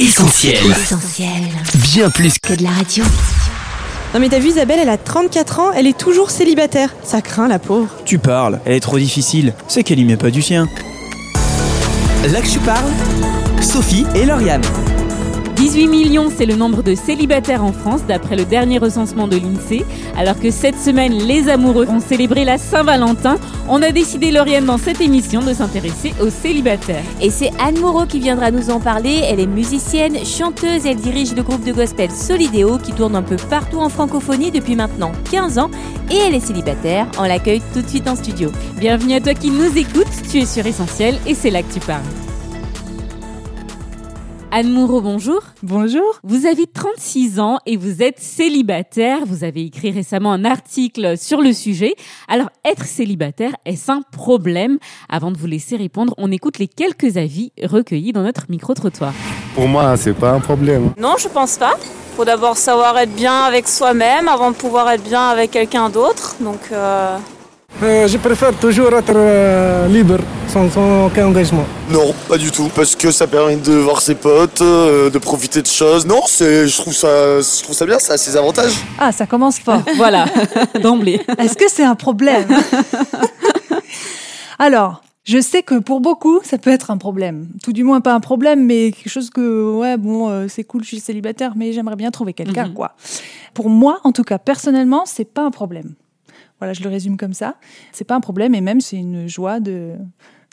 Essentiel. Essentiel. Bien plus que Que de la radio. Non mais t'as vu Isabelle, elle a 34 ans, elle est toujours célibataire. Ça craint la pauvre. Tu parles, elle est trop difficile. C'est qu'elle y met pas du sien. Là que tu parles, Sophie et Lauriane. 18 millions, c'est le nombre de célibataires en France d'après le dernier recensement de l'INSEE. Alors que cette semaine, les amoureux ont célébré la Saint-Valentin, on a décidé, Lauriane, dans cette émission, de s'intéresser aux célibataires. Et c'est Anne Moreau qui viendra nous en parler. Elle est musicienne, chanteuse, elle dirige le groupe de gospel Solidéo qui tourne un peu partout en francophonie depuis maintenant 15 ans et elle est célibataire. On l'accueille tout de suite en studio. Bienvenue à toi qui nous écoutes, tu es sur Essentiel et c'est là que tu parles. Anne Moreau, bonjour. Bonjour. Vous avez 36 ans et vous êtes célibataire. Vous avez écrit récemment un article sur le sujet. Alors, être célibataire, est-ce un problème? Avant de vous laisser répondre, on écoute les quelques avis recueillis dans notre micro-trottoir. Pour moi, c'est pas un problème. Non, je pense pas. Faut d'abord savoir être bien avec soi-même avant de pouvoir être bien avec quelqu'un d'autre. Donc, euh, Euh, je préfère toujours être euh, libre, sans, sans aucun engagement. Non, pas du tout, parce que ça permet de voir ses potes, euh, de profiter de choses. Non, c'est, je trouve ça, je trouve ça bien, ça a ses avantages. Ah, ça commence fort. Voilà, d'emblée. Est-ce que c'est un problème? Alors, je sais que pour beaucoup, ça peut être un problème. Tout du moins pas un problème, mais quelque chose que, ouais, bon, euh, c'est cool, je suis célibataire, mais j'aimerais bien trouver quelqu'un, Mhm. quoi. Pour moi, en tout cas, personnellement, c'est pas un problème. Voilà, je le résume comme ça. C'est pas un problème, et même c'est une joie de,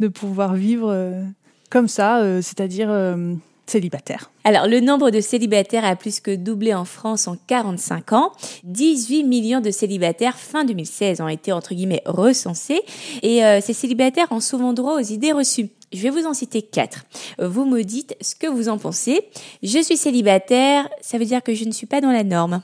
de pouvoir vivre euh, comme ça, euh, c'est-à-dire euh, célibataire. Alors, le nombre de célibataires a plus que doublé en France en 45 ans. 18 millions de célibataires fin 2016 ont été, entre guillemets, recensés. Et ces célibataires ont souvent droit aux idées reçues. Je vais vous en citer quatre. Vous me dites ce que vous en pensez. Je suis célibataire, ça veut dire que je ne suis pas dans la norme.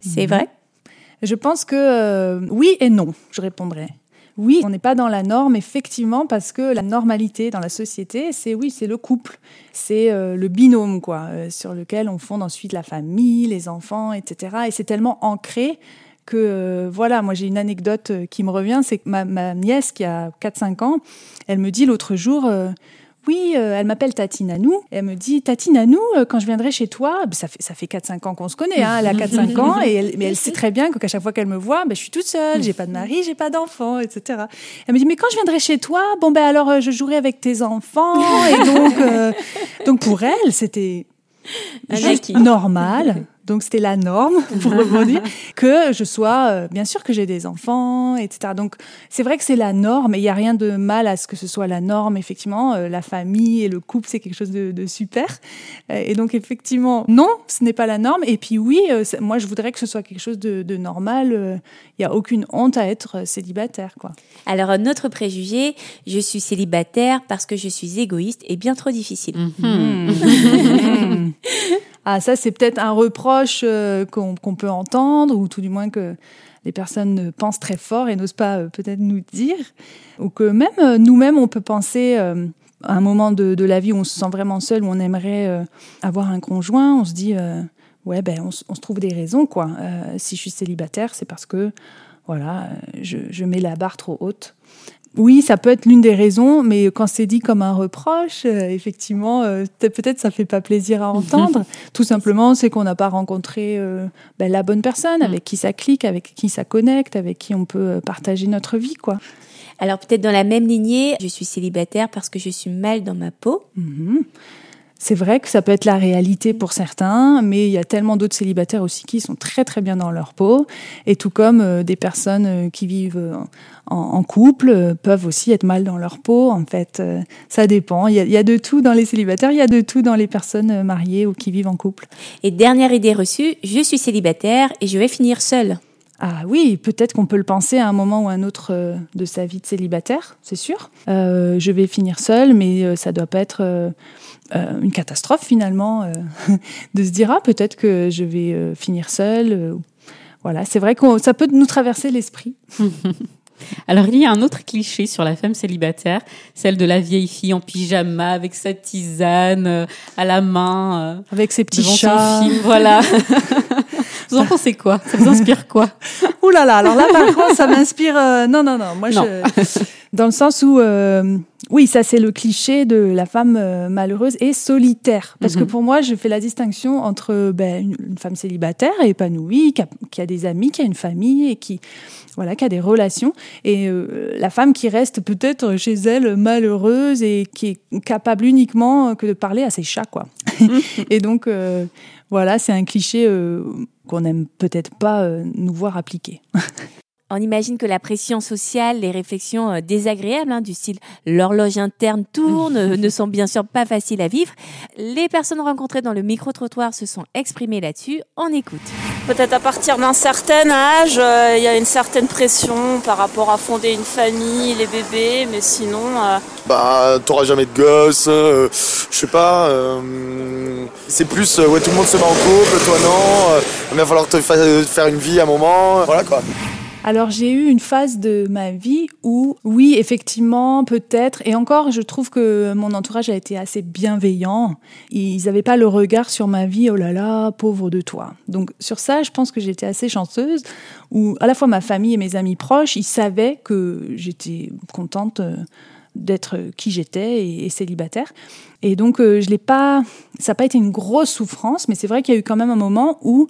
C'est vrai? Je pense que euh, oui et non, je répondrai. Oui, on n'est pas dans la norme, effectivement, parce que la normalité dans la société, c'est oui, c'est le couple, c'est euh, le binôme, quoi, euh, sur lequel on fonde ensuite la famille, les enfants, etc. Et c'est tellement ancré que, voilà, moi j'ai une anecdote qui me revient, c'est que ma, nièce qui a 4-5 ans, elle me dit l'autre jour, oui, euh, elle m'appelle Tati Nanou. Et elle me dit, Tati Nanou, euh, quand je viendrai chez toi, bah, ça fait, ça fait 4-5 ans qu'on se connaît, hein, elle a 4-5 ans, et elle, mais elle sait très bien qu'à chaque fois qu'elle me voit, bah, je suis toute seule, j'ai pas de mari, j'ai pas d'enfant, etc. Elle me dit, mais quand je viendrai chez toi, bon, ben alors euh, je jouerai avec tes enfants. Et donc, euh, donc pour elle, c'était normal. Donc c'était la norme, pour rebondir, que je sois, euh, bien sûr que j'ai des enfants, etc. Donc c'est vrai que c'est la norme, et il n'y a rien de mal à ce que ce soit la norme, effectivement. Euh, la famille et le couple, c'est quelque chose de, de super. Euh, et donc effectivement, non, ce n'est pas la norme. Et puis oui, euh, moi je voudrais que ce soit quelque chose de, de normal. Euh, Il n'y a aucune honte à être euh, célibataire, quoi. Alors, un autre préjugé, je suis célibataire parce que je suis égoïste et bien trop difficile. Mhm. ah, ça, c'est peut-être un reproche euh, qu'on peut entendre, ou tout du moins que les personnes pensent très fort et n'osent pas euh, peut-être nous dire. Ou que même euh, nous-mêmes, on peut penser à un moment de, la vie où on se sent vraiment seul, où on aimerait avoir un conjoint, on se dit, ouais, ben, on, se- trouve des raisons, quoi. Si je suis célibataire, c'est parce que, voilà, je mets la barre trop haute. Oui, ça peut être l'une des raisons, mais quand c'est dit comme un reproche, euh, effectivement, euh, peut- peut-être ça fait pas plaisir à entendre. Tout simplement, c'est qu'on n'a pas rencontré euh, ben, la bonne personne avec qui ça clique, avec qui ça connecte, avec qui on peut partager notre vie, quoi. Alors, peut-être dans la même lignée, je suis célibataire parce que je suis mal dans ma peau. Mhm. C'est vrai que ça peut être la réalité pour certains, mais il y a tellement d'autres célibataires aussi qui sont très très bien dans leur peau, et tout comme euh, des personnes euh, qui vivent euh, en, couple peuvent aussi être mal dans leur peau. En fait, ça dépend. Il y, a, il y a de tout dans les célibataires, il y a de tout dans les personnes mariées ou qui vivent en couple. Et dernière idée reçue, je suis célibataire et je vais finir seule. Ah oui, peut-être qu'on peut le penser à un moment ou à un autre euh, de sa vie de célibataire, c'est sûr. Euh, je vais finir seule, mais euh, ça doit pas être une catastrophe finalement de se dire ah peut-être que je vais finir seule. voilà, c'est vrai que ça peut nous traverser l'esprit. Alors, il y a un autre cliché sur la femme célibataire, celle de la vieille fille en pyjama avec sa tisane à la main. Avec ses petits chats. film, voilà. Vous en pensez quoi? Ça vous inspire quoi? Ouh là là, alors là par contre ça m'inspire... euh, non, non, non, moi Non. je... Dans le sens où, euh, oui, ça c'est le cliché de la femme euh, malheureuse et solitaire. Parce que Mhm. pour moi, je fais la distinction entre ben, une, une femme célibataire et épanouie, qui a, qui a des amis, qui a une famille et qui, voilà, qui a des relations. Et la femme qui reste peut-être chez elle malheureuse et qui est capable uniquement que de parler à ses chats, quoi. et donc, voilà, c'est un cliché euh, qu'on n'aime peut-être pas euh, nous voir appliquer. On imagine que la pression sociale, les réflexions euh, désagréables hein, du style l'horloge interne tourne ne sont bien sûr pas faciles à vivre. Les personnes rencontrées dans le micro-trottoir se sont exprimées là-dessus. On écoute. Peut-être à partir d'un certain âge, euh, il y a une certaine pression par rapport à fonder une famille, les bébés, mais sinon, euh, Bah, t'auras jamais de gosse, euh, je sais pas. euh, c'est plus, euh, ouais, tout le monde se met en couple, toi non. euh, il va falloir te fa- faire une vie à un moment, voilà quoi. Alors j'ai eu une phase de ma vie où, oui, effectivement, peut-être, et encore, je trouve que mon entourage a été assez bienveillant. Ils n'avaient pas le regard sur ma vie, oh là là, pauvre de toi. Donc sur ça, je pense que j'étais assez chanceuse, où à la fois ma famille et mes amis proches, ils savaient que j'étais contente euh, d'être qui j'étais et, célibataire. Et donc euh, je l'ai pas, ça n'a pas été une grosse souffrance, mais c'est vrai qu'il y a eu quand même un moment où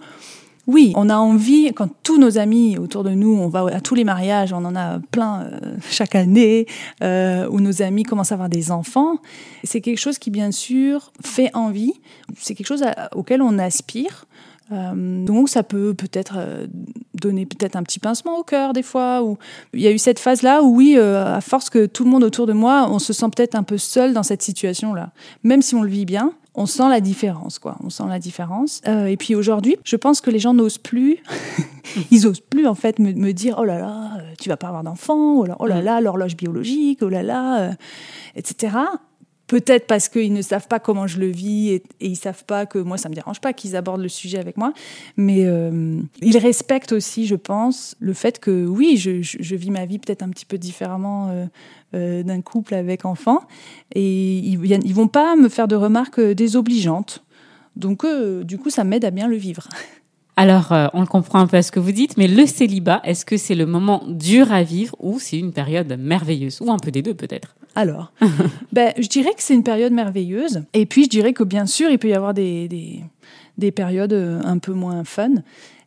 oui, on a envie, quand tous nos amis autour de nous, on va à tous les mariages, on en a plein euh, chaque année, euh, où nos amis commencent à avoir des enfants, c'est quelque chose qui, bien sûr, fait envie, c'est quelque chose à- auquel on aspire. Euh, donc ça peut peut-être euh, donner peut-être un petit pincement au cœur des fois. Ou il y a eu cette phase-là où oui, à force que tout le monde autour de moi, on se sent peut-être un peu seul dans cette situation-là, même si on le vit bien. On sent la différence, quoi. On sent la différence. Euh, et puis aujourd'hui, je pense que les gens n'osent plus. Ils osent plus en fait me, me dire oh là là, euh, tu vas pas avoir d'enfant, oh là, oh là là, l'horloge biologique, oh là là, euh, etc. Peut-être parce qu'ils ne savent pas comment je le vis et, et ils savent pas que moi ça me dérange pas qu'ils abordent le sujet avec moi, mais euh, ils respectent aussi, je pense, le fait que oui, je, vis ma vie peut-être un petit peu différemment euh, euh, d'un couple avec enfant et ils, ils vont pas me faire de remarques désobligeantes. Donc du coup, ça m'aide à bien le vivre. Alors, on le comprend un peu à ce que vous dites, mais le célibat, est-ce que c'est le moment dur à vivre ou c'est une période merveilleuse? Ou un peu des deux peut-être? Alors, ben, je dirais que c'est une période merveilleuse. Et puis, je dirais que bien sûr, il peut y avoir des, des, des périodes euh, un peu moins fun.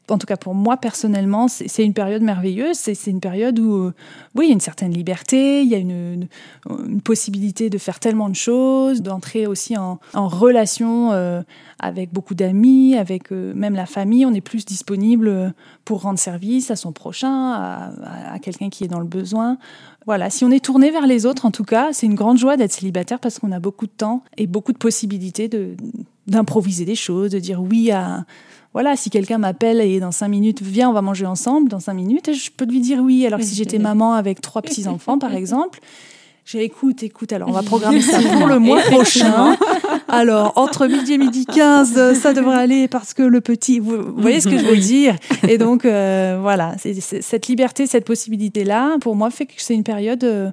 En tout cas, pour moi, personnellement, c'est une période merveilleuse. C'est une période où, euh, oui, il y a une certaine liberté, il y a une, possibilité de faire tellement de choses, d'entrer aussi en, relation euh, avec beaucoup d'amis, avec euh, même la famille. On est plus disponible pour rendre service à son prochain, à, quelqu'un qui est dans le besoin. Voilà, si on est tourné vers les autres, en tout cas, c'est une grande joie d'être célibataire parce qu'on a beaucoup de temps et beaucoup de possibilités d'improviser des choses, de dire oui à voilà, si quelqu'un m'appelle et dans cinq minutes, viens, on va manger ensemble, dans cinq minutes, je peux lui dire oui. Alors que si j'étais maman avec trois petits enfants, par exemple, j'ai écoute, écoute, alors on va programmer ça pour le mois prochain. Alors, entre midi et midi 15, euh, ça devrait aller parce que le petit, vous, vous voyez ce que je veux dire Et donc, euh, voilà, cette liberté, cette possibilité-là, pour moi, fait que c'est une période euh,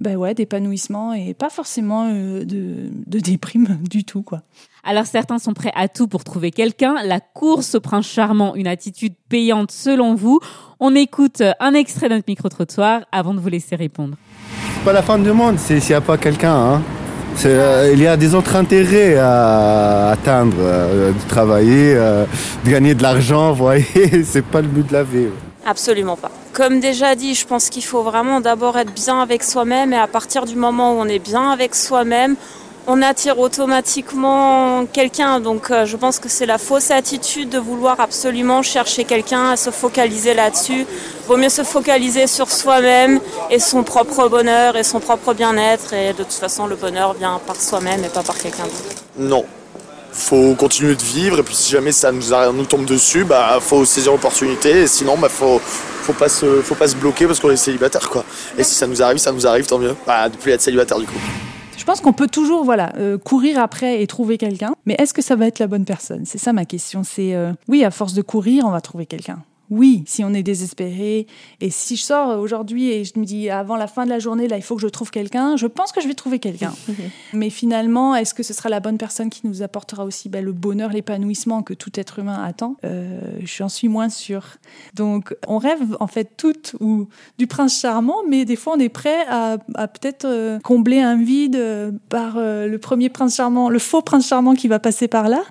ben ouais, d'épanouissement et pas forcément euh, de, de déprime du tout, quoi. Alors certains sont prêts à tout pour trouver quelqu'un. La course au prince charmant, une attitude payante selon vous On écoute un extrait de notre micro-trottoir avant de vous laisser répondre. C'est pas la fin du monde c'est- s'il n'y a pas quelqu'un. hein. Euh, il y a des autres intérêts à atteindre, euh, de travailler, euh, de gagner de l'argent, vous voyez, c'est pas le but de la vie. Absolument pas. Comme déjà dit, je pense qu'il faut vraiment d'abord être bien avec soi-même et à partir du moment où on est bien avec soi-même, on attire automatiquement quelqu'un. Donc euh, je pense que c'est la fausse attitude de vouloir absolument chercher quelqu'un, à se focaliser là-dessus. Vaut mieux se focaliser sur soi-même et son propre bonheur et son propre bien-être. Et de toute façon, le bonheur vient par soi-même et pas par quelqu'un d'autre. Non. Faut continuer de vivre et puis si jamais ça nous, nous tombe dessus, bah faut saisir l'opportunité et sinon bah faut faut pas se faut pas se bloquer parce qu'on est célibataire quoi. Et si ça nous arrive, ça nous arrive tant mieux. Bah de plus être célibataire du coup. Je pense qu'on peut toujours voilà euh, courir après et trouver quelqu'un, mais est-ce que ça va être la bonne personne? C'est ça ma question. C'est euh, oui, à force de courir, on va trouver quelqu'un. Oui, si on est désespéré et si je sors aujourd'hui et je me dis avant la fin de la journée là il faut que je trouve quelqu'un, je pense que je vais trouver quelqu'un. Mais finalement, est-ce que ce sera la bonne personne qui nous apportera aussi ben, le bonheur, l'épanouissement que tout être humain attend? Euh, J'en suis moins sûre. Donc on rêve en fait toutes ou du prince charmant, mais des fois on est prêt à, peut-être euh, combler un vide euh, par le premier prince charmant, le faux prince charmant qui va passer par là.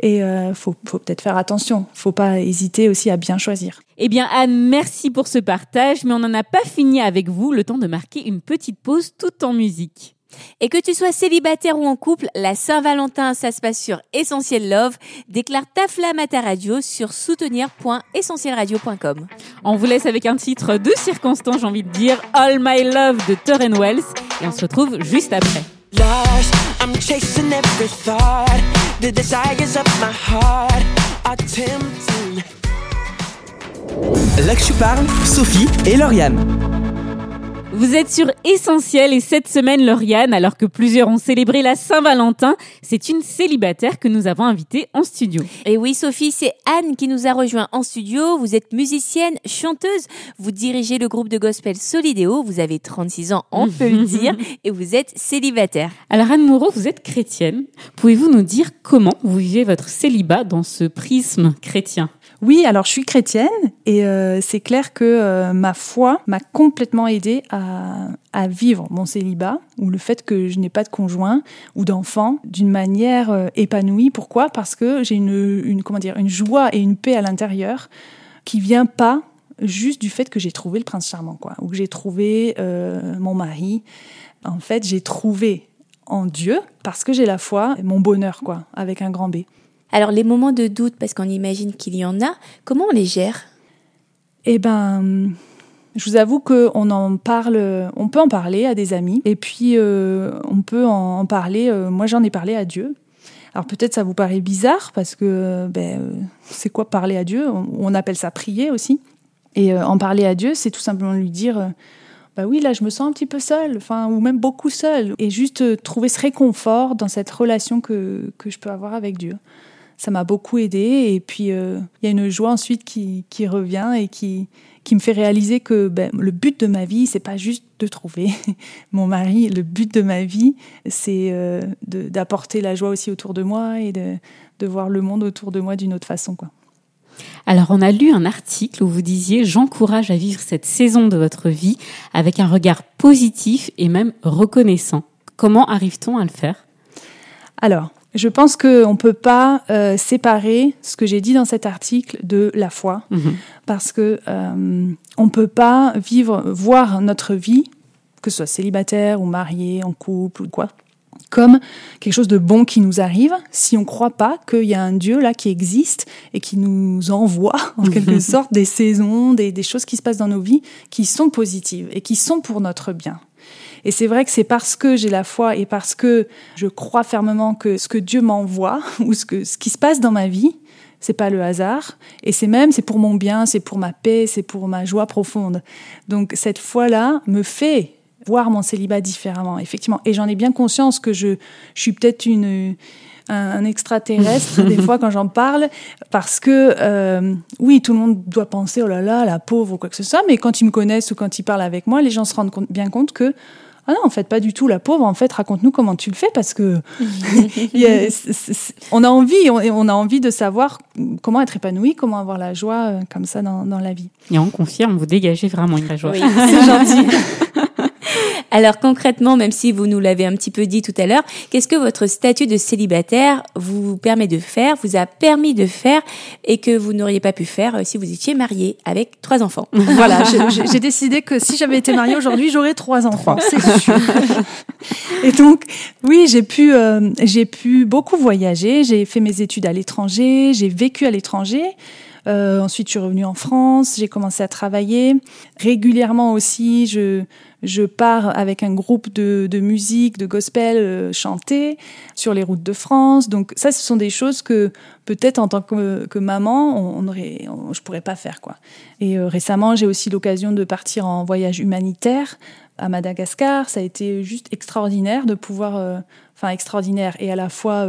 Et il faut, faut peut-être faire attention. Faut pas hésiter aussi à bien choisir. Eh bien, Anne, merci pour ce partage, mais on n'en a pas fini avec vous, le temps de marquer une petite pause tout en musique. Et que tu sois célibataire ou en couple, la Saint-Valentin, ça se passe sur Essentiel Love. Déclare ta flamme à ta radio sur soutenir.essentielradio.com. On vous laisse avec un titre de circonstance, j'ai envie de dire, All My Love de Torren Wells. Et on se retrouve juste après. Là parle, Sophie et Lauriane. Vous êtes sur Essentiel et cette semaine, Lauriane, alors que plusieurs ont célébré la Saint-Valentin, c'est une célibataire que nous avons invitée en studio. Et oui, Sophie, c'est Anne qui nous a rejoint en studio. Vous êtes musicienne, chanteuse, vous dirigez le groupe de gospel Solidéo, vous avez 36 ans, on peut le dire, et vous êtes célibataire. Alors Anne Moreau, vous êtes chrétienne. Pouvez-vous nous dire comment vous vivez votre célibat dans ce prisme chrétien? Oui, alors je suis chrétienne et euh, c'est clair que euh, ma foi m'a complètement aidée à, vivre mon célibat ou le fait que je n'ai pas de conjoint ou d'enfant d'une manière euh, épanouie. Pourquoi? Parce que j'ai une, comment dire, une joie et une paix à l'intérieur qui vient pas juste du fait que j'ai trouvé le prince charmant, quoi, ou que j'ai trouvé mon mari. En fait, j'ai trouvé en Dieu parce que j'ai la foi, mon bonheur, quoi, avec un grand B. Alors les moments de doute, parce qu'on imagine qu'il y en a, comment on les gère? Eh ben, je vous avoue qu'on en parle, on peut en parler à des amis, et puis euh, on peut en, parler. Euh, moi, j'en ai parlé à Dieu. Alors peut-être ça vous paraît bizarre parce que ben, euh, c'est quoi parler à Dieu? On, appelle ça prier aussi. Et en parler à Dieu, c'est tout simplement lui dire bah oui, là, je me sens un petit peu seule, ou même beaucoup seule, et juste trouver ce réconfort dans cette relation que, que je peux avoir avec Dieu ça m'a beaucoup aidé. Et puis, il y a une joie ensuite qui, qui revient et qui, qui me fait réaliser que ben, le but de ma vie, c'est pas juste de trouver mon mari. Le but de ma vie, c'est euh, d'apporter la joie aussi autour de moi et de, de voir le monde autour de moi d'une autre façon. Quoi. Alors, on a lu un article où vous disiez J'encourage à vivre cette saison de votre vie avec un regard positif et même reconnaissant. Comment arrive-t-on à le faire? Alors, je pense qu'on ne peut pas euh, séparer ce que j'ai dit dans cet article de la foi, mhm. parce que euh, on peut pas vivre, voir notre vie, que ce soit célibataire ou marié, en couple ou quoi, comme quelque chose de bon qui nous arrive si on ne croit pas qu'il y a un Dieu là qui existe et qui nous envoie en quelque sorte des saisons, des choses qui se passent dans nos vies qui sont positives et qui sont pour notre bien. Et c'est vrai que c'est parce que j'ai la foi et parce que je crois fermement que ce que Dieu m'envoie ou ce, que, ce qui se passe dans ma vie, c'est pas le hasard. Et c'est même, c'est pour mon bien, c'est pour ma paix, c'est pour ma joie profonde. Donc cette foi-là me fait voir mon célibat différemment, effectivement. Et j'en ai bien conscience que je, je suis peut-être une un, extraterrestre des fois quand j'en parle parce que euh, oui tout le monde doit penser oh là là la pauvre ou quoi que ce soit mais quand ils me connaissent ou quand ils parlent avec moi les gens se rendent bien compte que ah non, en fait, pas du tout la pauvre. En fait, raconte-nous comment tu le fais parce que on a envie, on, a envie de savoir comment être épanoui, comment avoir la joie euh, comme ça dans, dans la vie. Et on confirme, vous dégagez vraiment une joie. Oui, c'est gentil. Alors concrètement, même si vous nous l'avez un petit peu dit tout à l'heure, qu'est-ce que votre statut de célibataire vous permet de faire, vous a permis de faire et que vous n'auriez pas pu faire euh, si vous étiez marié avec trois enfants? Voilà, j'ai décidé que si j'avais été mariée aujourd'hui, j'aurais trois enfants, c'est sûr. Et donc, oui, j'ai pu, euh, j'ai pu beaucoup voyager. J'ai fait mes études à l'étranger, j'ai vécu à l'étranger. Euh, ensuite, je suis revenue en France, j'ai commencé à travailler. Régulièrement aussi, je, je pars avec un groupe de, de musique, de gospel euh, chanté sur les routes de France. Donc ça, ce sont des choses que peut-être en tant que, que maman, on, aurait, je pourrais pas faire quoi. Et euh, récemment, j'ai aussi l'occasion de partir en voyage humanitaire à Madagascar. Ça a été juste extraordinaire de pouvoir, enfin extraordinaire et à la fois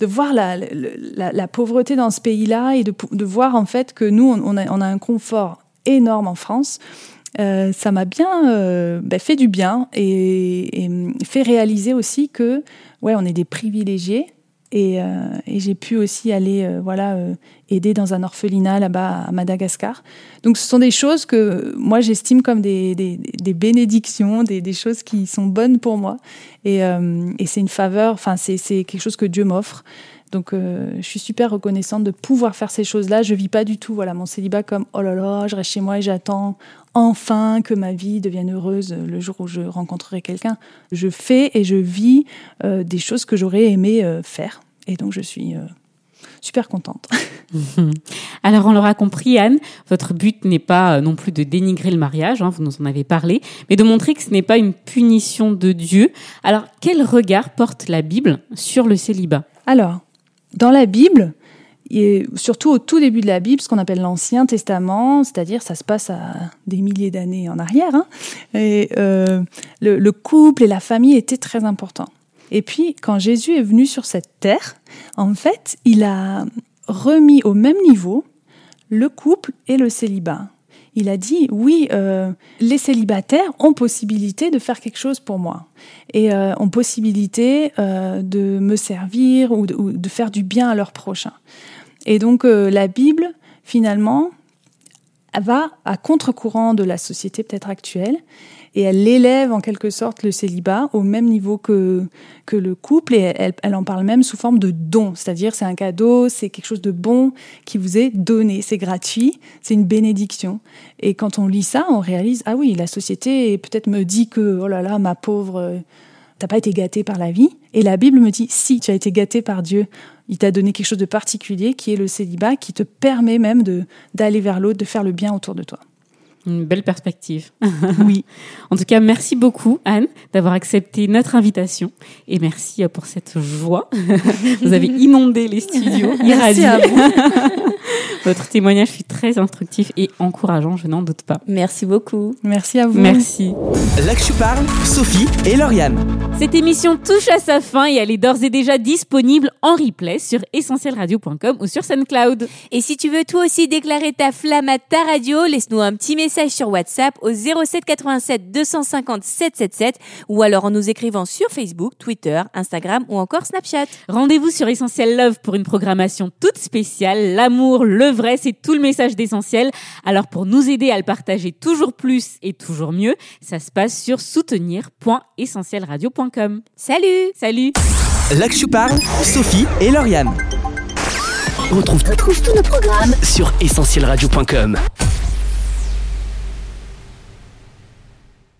de voir la, pauvreté dans ce pays-là et de, voir en fait que nous, on a, on a un confort énorme en France. Euh, ça m'a bien euh, bah, fait du bien et, et, fait réaliser aussi que ouais, on est des privilégiés et, euh, et j'ai pu aussi aller euh, voilà euh, aider dans un orphelinat là-bas à Madagascar. Donc ce sont des choses que moi j'estime comme des, des, des bénédictions, des, des, choses qui sont bonnes pour moi et, et c'est une faveur, enfin c'est quelque chose que Dieu m'offre. Donc euh, je suis super reconnaissante de pouvoir faire ces choses-là. Je vis pas du tout voilà mon célibat comme oh là là, je reste chez moi et j'attends enfin que ma vie devienne heureuse le jour où je rencontrerai quelqu'un. Je fais et je vis euh, des choses que j'aurais aimé euh, faire et donc je suis super contente. Alors on l'aura compris Anne, votre but n'est pas non plus de dénigrer le mariage, hein, vous nous en avez parlé, mais de montrer que ce n'est pas une punition de Dieu. Alors quel regard porte la Bible sur le célibat? Alors dans la Bible, et surtout au tout début de la Bible, ce qu'on appelle l'Ancien Testament, c'est-à-dire ça se passe à des milliers d'années en arrière, hein, euh, le, couple et la famille étaient très importants. Et puis, quand Jésus est venu sur cette terre, en fait, il a remis au même niveau le couple et le célibat. Il a dit, oui, euh, les célibataires ont possibilité de faire quelque chose pour moi et euh, ont possibilité euh, de me servir ou de, ou de, faire du bien à leur prochain. Et donc la Bible, finalement, va à contre-courant de la société peut-être actuelle et elle élève en quelque sorte le célibat au même niveau que, que le couple et elle, elle en parle même sous forme de don, c'est-à-dire c'est un cadeau, c'est quelque chose de bon qui vous est donné, c'est gratuit, c'est une bénédiction. Et quand on lit ça, on réalise, ah oui, la société peut-être me dit que, oh là là, ma pauvre, t'as pas été gâté par la vie. Et la Bible me dit, si, tu as été gâté par Dieu. Il t'a donné quelque chose de particulier qui est le célibat, qui te permet même d'aller vers l'autre, de faire le bien autour de toi. Une belle perspective. Oui. en tout cas, merci beaucoup, Anne, d'avoir accepté notre invitation. Et merci euh, pour cette joie. vous avez inondé les studios. Merci à vous. Votre témoignage fut très instructif et encourageant, je n'en doute pas. Merci beaucoup. Merci à vous. Merci. Là que je parle, Sophie et Lauriane. Cette émission touche à sa fin et elle est d'ores et déjà disponible en replay sur essentielradio.com ou sur SoundCloud. Et si tu veux toi aussi déclarer ta flamme à ta radio, laisse-nous un petit message sur WhatsApp au 07 87 250 777 ou alors en nous écrivant sur Facebook, Twitter, Instagram ou encore Snapchat. Rendez-vous sur Essentiel Love pour une programmation toute spéciale. L'amour, le vrai, c'est tout le message d'Essentiel. Alors pour nous aider à le partager toujours plus et toujours mieux, ça se passe sur soutenir.essentielradio.com. Salut Salut Là que je parle, Sophie et Lauriane. Retrouve, retrouve tous nos programmes sur essentielradio.com.